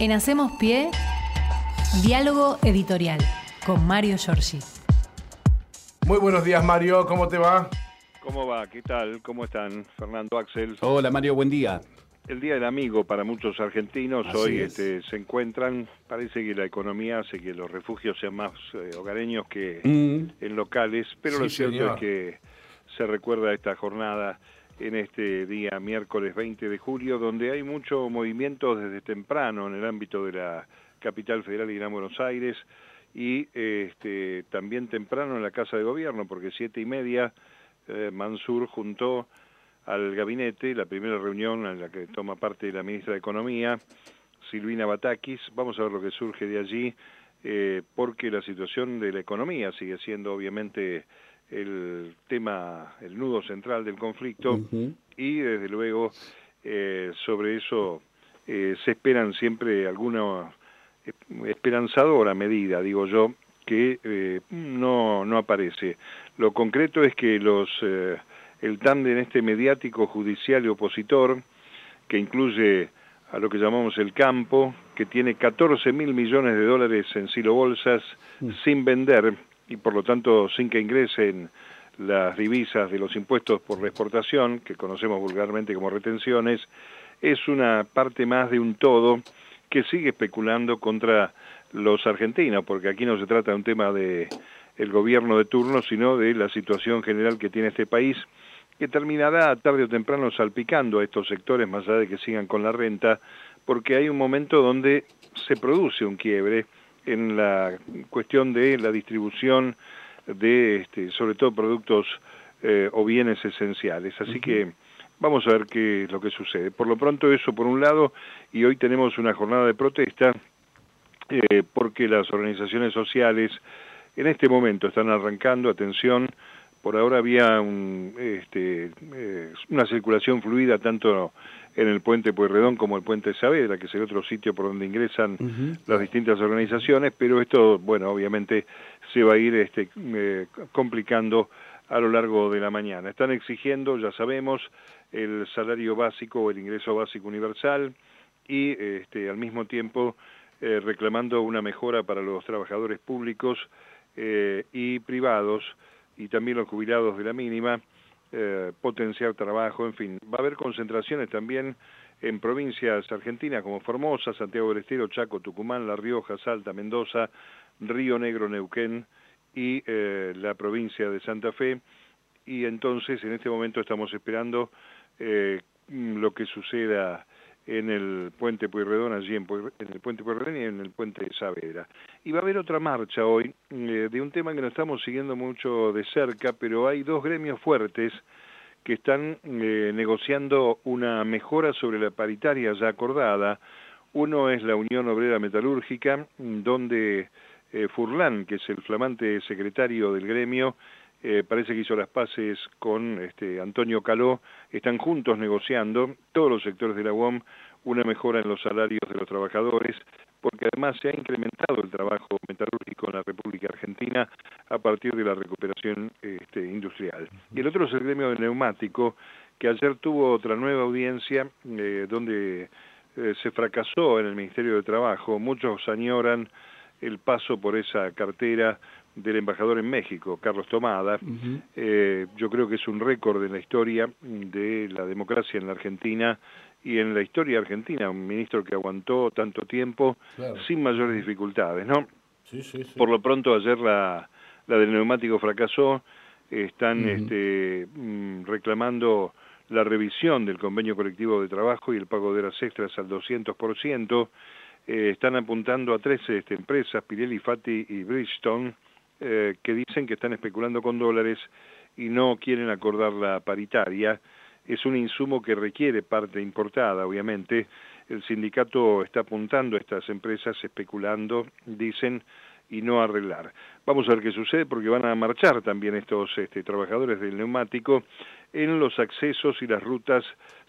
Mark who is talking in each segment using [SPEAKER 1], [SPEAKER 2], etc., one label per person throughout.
[SPEAKER 1] En Hacemos Pie, diálogo editorial con Mario Giorgi.
[SPEAKER 2] Muy buenos días, Mario. ¿Cómo te va?
[SPEAKER 3] ¿Cómo va? ¿Qué tal? ¿Cómo están? Fernando Axel.
[SPEAKER 4] Hola, Mario. Buen día.
[SPEAKER 3] El Día del Amigo para muchos argentinos
[SPEAKER 4] Así
[SPEAKER 3] hoy
[SPEAKER 4] es.
[SPEAKER 3] este, se encuentran. Parece que la economía hace que los refugios sean más eh, hogareños que
[SPEAKER 4] Mm,
[SPEAKER 3] en locales, pero
[SPEAKER 2] Sí,
[SPEAKER 3] lo cierto
[SPEAKER 2] señor.
[SPEAKER 3] es que se recuerda esta jornada en este día miércoles 20 de julio, donde hay mucho movimiento desde temprano en el ámbito de la capital federal y Gran Buenos Aires y este, también temprano en la Casa de Gobierno, porque siete y media eh, Mansur juntó al gabinete, la primera reunión en la que toma parte la ministra de Economía, Silvina Batakis. Vamos a ver lo que surge de allí, eh, porque la situación de la economía sigue siendo obviamente el tema, el nudo central del conflicto y desde luego eh, sobre eso eh, se esperan siempre alguna eh, esperanzadora medida, digo yo, que eh, no, no aparece. Lo concreto es que los el tándem este mediático judicial y opositor, que incluye a lo que llamamos el campo, que tiene 14 mil millones de dólares en silo bolsas sin vender y por lo tanto sin que ingresen las divisas de los impuestos por la exportación, que conocemos vulgarmente como retenciones, es una parte más de un todo que sigue especulando contra los argentinos, porque aquí no se trata de un tema de el gobierno de turno, sino de la situación general que tiene este país, que terminará tarde o temprano salpicando a estos sectores, más allá de que sigan con la renta, porque hay un momento donde se produce un quiebre en la cuestión de la distribución de, este, sobre todo, productos eh, o bienes esenciales. Así que vamos a ver qué es lo que sucede. Por lo pronto eso por un lado, y hoy tenemos una jornada de protesta eh, porque las organizaciones sociales en este momento están arrancando, atención, por ahora había un, este, eh, una circulación fluida tanto en el puente Pueyrredón como el puente Saavedra, que es el otro sitio por donde ingresan las distintas organizaciones, pero esto, bueno, obviamente se va a ir este, eh, complicando a lo largo de la mañana. Están exigiendo, ya sabemos, el salario básico o el ingreso básico universal y este, al mismo tiempo eh, reclamando una mejora para los trabajadores públicos eh, y privados y también los jubilados de la mínima, eh, potenciar trabajo, en fin. Va a haber concentraciones también en provincias argentinas como Formosa, Santiago del Estero, Chaco, Tucumán, La Rioja, Salta, Mendoza, Río Negro, Neuquén y eh, la provincia de Santa Fe. Y entonces en este momento estamos esperando eh, lo que suceda en el puente Pueyrredón, allí en, el puente Pueyrredón y en el puente Saavedra. Y va a haber otra marcha hoy eh, de un tema que no estamos siguiendo mucho de cerca, pero hay dos gremios fuertes que están eh, negociando una mejora sobre la paritaria ya acordada. Uno es la Unión Obrera Metalúrgica, mm, donde eh, Furlan, que es el flamante secretario del gremio, eh, parece que hizo las paces con este, Antonio Caló, están juntos negociando, todos los sectores de la UOM, una mejora en los salarios de los trabajadores, porque además se ha incrementado el trabajo metalúrgico en la República Argentina a partir de la recuperación este, industrial. Y el otro es el gremio de neumático, que ayer tuvo otra nueva audiencia eh, donde eh, se fracasó en el Ministerio de Trabajo. Muchos añoran el paso por esa cartera del embajador en México, Carlos Tomada. Eh, yo creo que es un récord en la historia de la democracia en la Argentina y en la historia argentina, un ministro que aguantó tanto tiempo
[SPEAKER 2] Claro.
[SPEAKER 3] sin mayores dificultades, ¿no?
[SPEAKER 2] Sí, sí, sí.
[SPEAKER 3] Por lo pronto ayer la, la del neumático fracasó, están
[SPEAKER 4] Ujú.
[SPEAKER 3] este, mm, reclamando la revisión del convenio colectivo de trabajo y el pago de horas extras al 200%, eh, están apuntando a tres este, empresas, Pirelli, Fati y Bridgestone, eh, que dicen que están especulando con dólares y no quieren acordar la paritaria. Es un insumo que requiere parte importada, obviamente. El sindicato está apuntando a estas empresas especulando, dicen, y no arreglar. Vamos a ver qué sucede porque van a marchar también estos este, trabajadores del neumático en los accesos y las rutas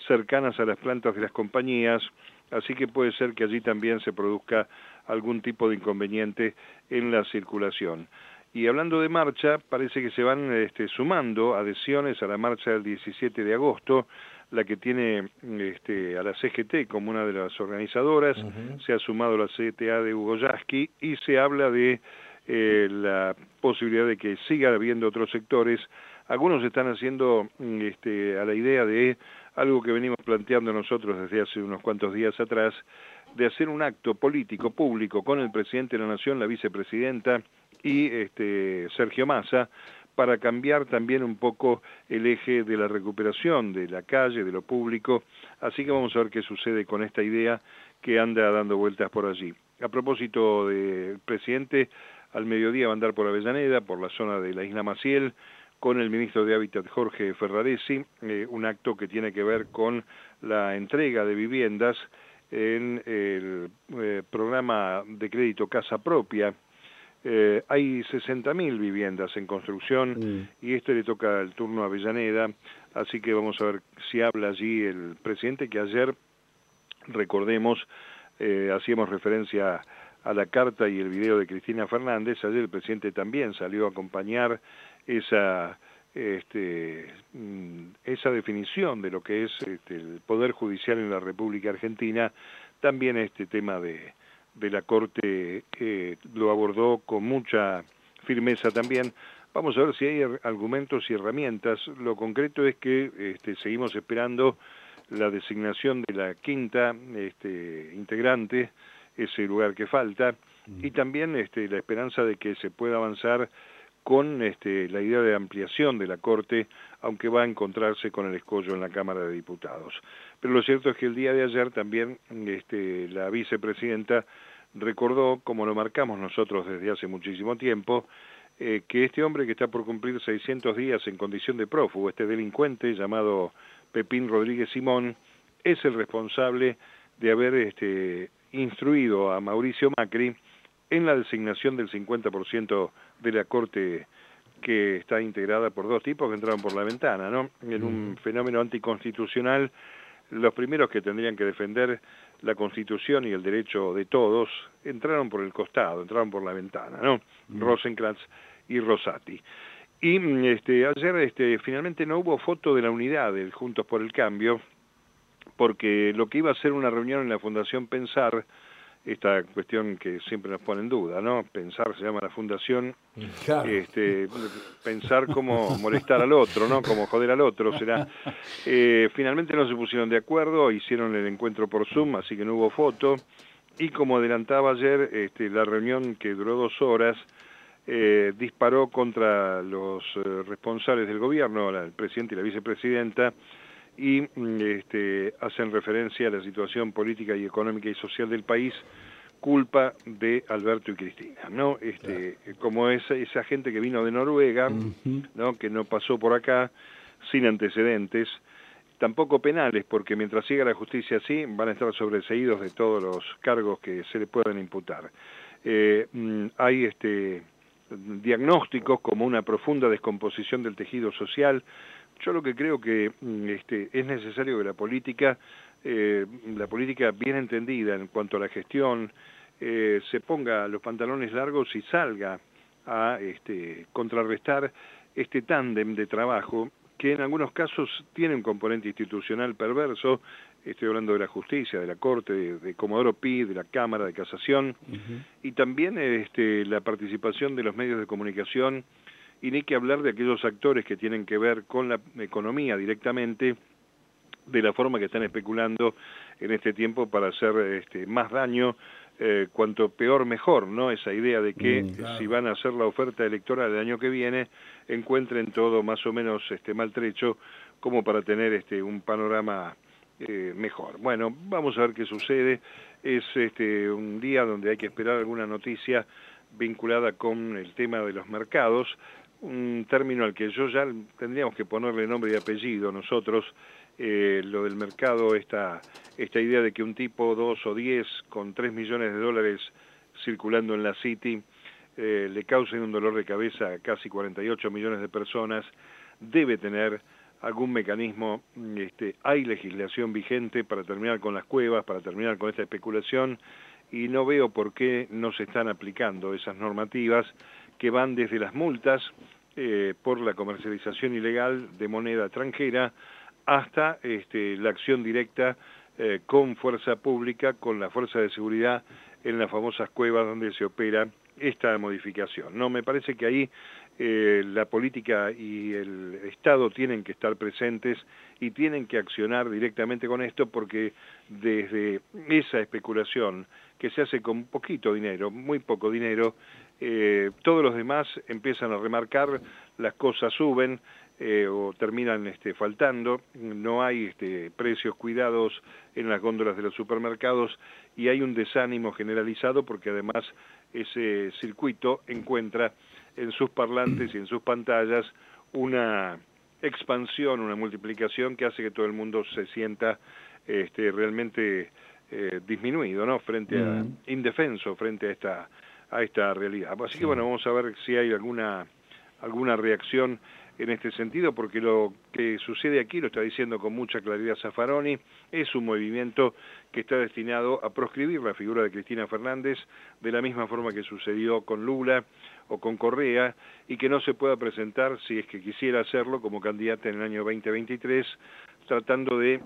[SPEAKER 3] cercanas a las plantas de las compañías, así que puede ser que allí también se produzca algún tipo de inconveniente en la circulación. Y hablando de marcha, parece que se van este, sumando adhesiones a la marcha del 17 de agosto. la que tiene este, a la CGT como una de las organizadoras, se ha sumado la CTA de Hugo Yasky y se habla de eh, la posibilidad de que siga habiendo otros sectores. Algunos están haciendo mm, este, a la idea de algo que venimos planteando nosotros desde hace unos cuantos días atrás, de hacer un acto político público con el presidente de la Nación, la vicepresidenta y este, Sergio Massa, para cambiar también un poco el eje de la recuperación de la calle, de lo público. Así que vamos a ver qué sucede con esta idea que anda dando vueltas por allí. A propósito del presidente, al mediodía va a andar por Avellaneda, por la zona de la isla Maciel, con el ministro de Hábitat Jorge Ferraresi, eh, un acto que tiene que ver con la entrega de viviendas en el eh, programa de crédito Casa Propia. Eh, hay 60.000 viviendas en construcción mm. y esto le toca el turno a Avellaneda, así que vamos a ver si habla allí el presidente que ayer, recordemos, hacíamos referencia a la carta y el video de Cristina Fernández, ayer el presidente también salió a acompañar esa este, mm, esa definición de lo que es este, el poder judicial en la República Argentina, también este tema de, de la Corte eh, lo abordó con mucha firmeza también. Vamos a ver si hay argumentos y herramientas. Lo concreto es que este, seguimos esperando la designación de la quinta este, integrante ese lugar que falta, y también este, la esperanza de que se pueda avanzar con este, la idea de ampliación de la Corte, aunque va a encontrarse con el escollo en la Cámara de Diputados. Pero lo cierto es que el día de ayer también este, la vicepresidenta recordó, como lo marcamos nosotros desde hace muchísimo tiempo, eh, que este hombre que está por cumplir 600 días en condición de prófugo, este delincuente llamado Pepín Rodríguez Simón, es el responsable de haber este, instruido a Mauricio Macri en la designación del 50% de la Corte que está integrada por dos tipos que entraron por la ventana, ¿no? En un fenómeno anticonstitucional, los primeros que tendrían que defender la Constitución y el derecho de todos entraron por el costado, entraron por la ventana, ¿no? Rosenkrantz y Rosati. Y este, ayer este, finalmente no hubo foto de la unidad del Juntos por el Cambio, porque lo que iba a ser una reunión en la Fundación Pensar, esta cuestión que siempre nos pone en duda, ¿no? Pensar se llama la fundación, este, pensar cómo molestar al otro, ¿no? Como joder al otro, será. Eh, finalmente no se pusieron de acuerdo, hicieron el encuentro por Zoom, así que no hubo foto, y como adelantaba ayer, este, la reunión que duró dos horas, eh, disparó contra los eh, responsables del gobierno, el presidente y la vicepresidenta, y mm, este, hacen referencia a la situación política y económica y social del país culpa de Alberto y Cristina, ¿no? Este, como esa, esa gente que vino de Noruega, ¿no? Que no pasó por acá sin antecedentes, tampoco penales, porque mientras siga la justicia así, van a estar sobreseídos de todos los cargos que se le puedan imputar. Eh, mm, hay este diagnósticos como una profunda descomposición del tejido social, yo lo que creo que mm, este, es necesario que la política, eh, la política bien entendida en cuanto a la gestión, eh, se ponga los pantalones largos y salga a este, contrarrestar este tándem de trabajo que en algunos casos tiene un componente institucional perverso, estoy hablando de la justicia, de la Corte, de, Comodoro Pi, de la Cámara de Casación, y también este, la participación de los medios de comunicación y ni que hablar de aquellos actores que tienen que ver con la economía directamente, de la forma que están especulando en este tiempo para hacer este, más daño, eh, cuanto peor mejor, ¿no? Esa idea de que mm, si van a hacer la oferta electoral el año que viene, encuentren todo más o menos este, maltrecho como para tener este, un panorama eh, mejor. Bueno, vamos a ver qué sucede. Es este, un día donde hay que esperar alguna noticia vinculada con el tema de los mercados un término al que yo ya tendríamos que ponerle nombre y apellido nosotros, eh, lo del mercado, esta, esta idea de que un tipo, dos o diez, con tres millones de dólares circulando en la City, eh, le causen un dolor de cabeza a casi 48 millones de personas, debe tener algún mecanismo, este, hay legislación vigente para terminar con las cuevas, para terminar con esta especulación, y no veo por qué no se están aplicando esas normativas que van desde las multas eh, por la comercialización ilegal de moneda extranjera hasta este, la acción directa eh, con fuerza pública, con la fuerza de seguridad en las famosas cuevas donde se opera esta modificación. No, me parece que ahí eh, la política y el Estado tienen que estar presentes y tienen que accionar directamente con esto porque desde esa especulación que se hace con poquito dinero, muy poco dinero, eh, todos los demás empiezan a remarcar, las cosas suben, eh, o terminan este, faltando, no hay este, precios cuidados en las góndolas de los supermercados y hay un desánimo generalizado porque además ese circuito encuentra en sus parlantes y en sus pantallas una expansión, una multiplicación que hace que todo el mundo se sienta este, realmente eh, disminuido, ¿no? Frente a, indefenso frente a esta, a esta realidad. Así que bueno, vamos a ver si hay alguna, alguna reacción en este sentido, porque lo que sucede aquí, lo está diciendo con mucha claridad Zaffaroni, es un movimiento que está destinado a proscribir la figura de Cristina Fernández de la misma forma que sucedió con Lula o con Correa, y que no se pueda presentar, si es que quisiera hacerlo, como candidata en el año 2023, tratando de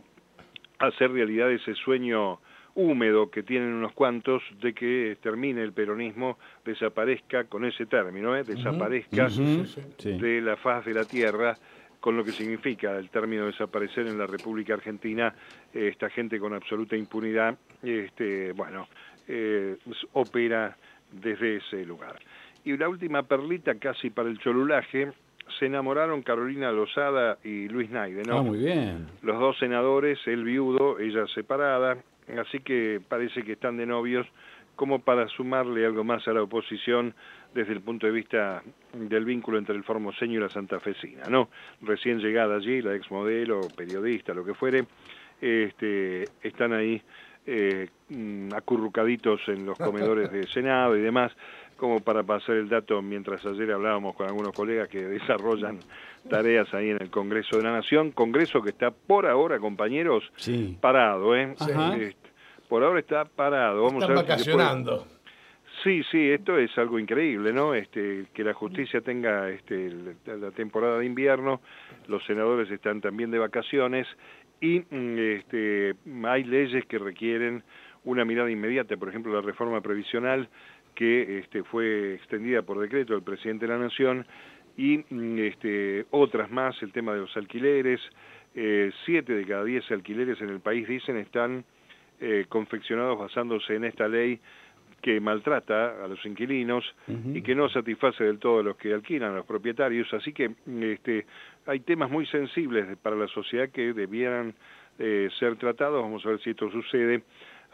[SPEAKER 3] hacer realidad ese sueño húmedo que tienen unos cuantos de que termine el peronismo, desaparezca con ese término, ¿eh? desaparezca de la faz de la tierra, con lo que significa el término desaparecer en la República Argentina, eh, esta gente con absoluta impunidad, este, bueno, eh, opera desde ese lugar. Y la última perlita casi para el cholulaje, se enamoraron Carolina Lozada y Luis Naide, ¿no?
[SPEAKER 4] Ah, muy bien.
[SPEAKER 3] Los dos senadores, él viudo, ella separada, así que parece que están de novios como para sumarle algo más a la oposición desde el punto de vista del vínculo entre el formoseño y la santafesina, ¿no? Recién llegada allí, la exmodelo, periodista, lo que fuere, este, están ahí eh, mm, acurrucaditos en los comedores de Senado y demás, como para pasar el dato mientras ayer hablábamos con algunos colegas que desarrollan tareas ahí en el Congreso de la Nación, Congreso que está por ahora, compañeros, parado, ¿eh? Por ahora está parado.
[SPEAKER 2] Vamos Están vacacionando.
[SPEAKER 3] Sí, sí, esto es algo increíble, ¿no? Este, que la justicia tenga este, la temporada de invierno, los senadores están también de vacaciones y mm, este, hay leyes que requieren una mirada inmediata, por ejemplo, la reforma previsional que este, fue extendida por decreto del presidente de la Nación y mm, este, otras más, el tema de los alquileres, eh, siete de cada diez alquileres en el país, dicen, están eh, confeccionados basándose en esta ley que maltrata a los inquilinos y que no satisface del todo a los que alquilan, a los propietarios. Así que mm, este, hay temas muy sensibles para la sociedad que debieran eh, ser tratados. Vamos a ver si esto sucede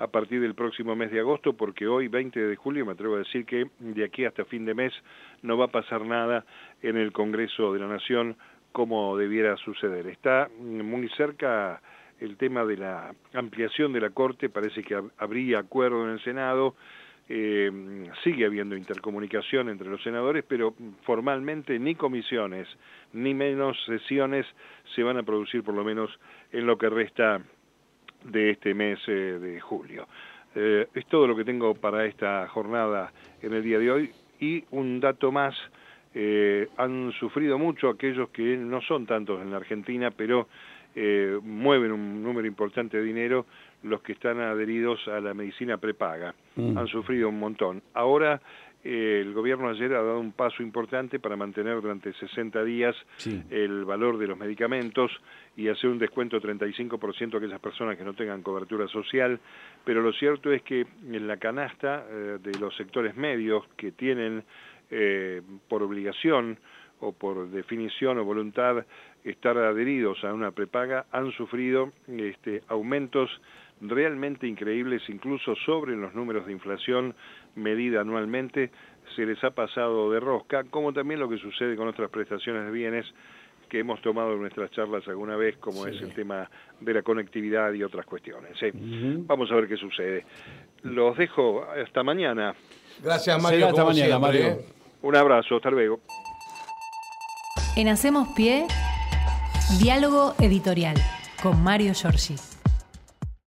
[SPEAKER 3] a partir del próximo mes de agosto, porque hoy, 20 de julio, me atrevo a decir que de aquí hasta fin de mes no va a pasar nada en el Congreso de la Nación como debiera suceder. Está muy cerca el tema de la ampliación de la Corte, parece que habría acuerdo en el Senado, eh, sigue habiendo intercomunicación entre los senadores, pero formalmente ni comisiones ni menos sesiones se van a producir por lo menos en lo que resta de este mes eh, de julio. Eh, es todo lo que tengo para esta jornada en el día de hoy y un dato más, eh, han sufrido mucho aquellos que no son tantos en la Argentina, pero mueven un número importante de dinero los que están adheridos a la medicina prepaga. Mm. Han sufrido un montón. Ahora el gobierno ayer ha dado un paso importante para mantener durante 60 días el valor de los medicamentos y hacer un descuento de 35% a aquellas personas que no tengan cobertura social, pero lo cierto es que en la canasta eh, de los sectores medios que tienen eh, por obligación o por definición o voluntad estar adheridos a una prepaga han sufrido este, aumentos realmente increíbles, incluso sobre los números de inflación medida anualmente, se les ha pasado de rosca, como también lo que sucede con otras prestaciones de bienes que hemos tomado en nuestras charlas alguna vez, como es el tema de la conectividad y otras cuestiones. Vamos a ver qué sucede. Los dejo hasta mañana.
[SPEAKER 2] Gracias, Mario. hasta mañana, Mario. ¿eh?
[SPEAKER 3] Un abrazo, hasta luego.
[SPEAKER 1] En Hacemos Pie, diálogo editorial con Mario Giorgi.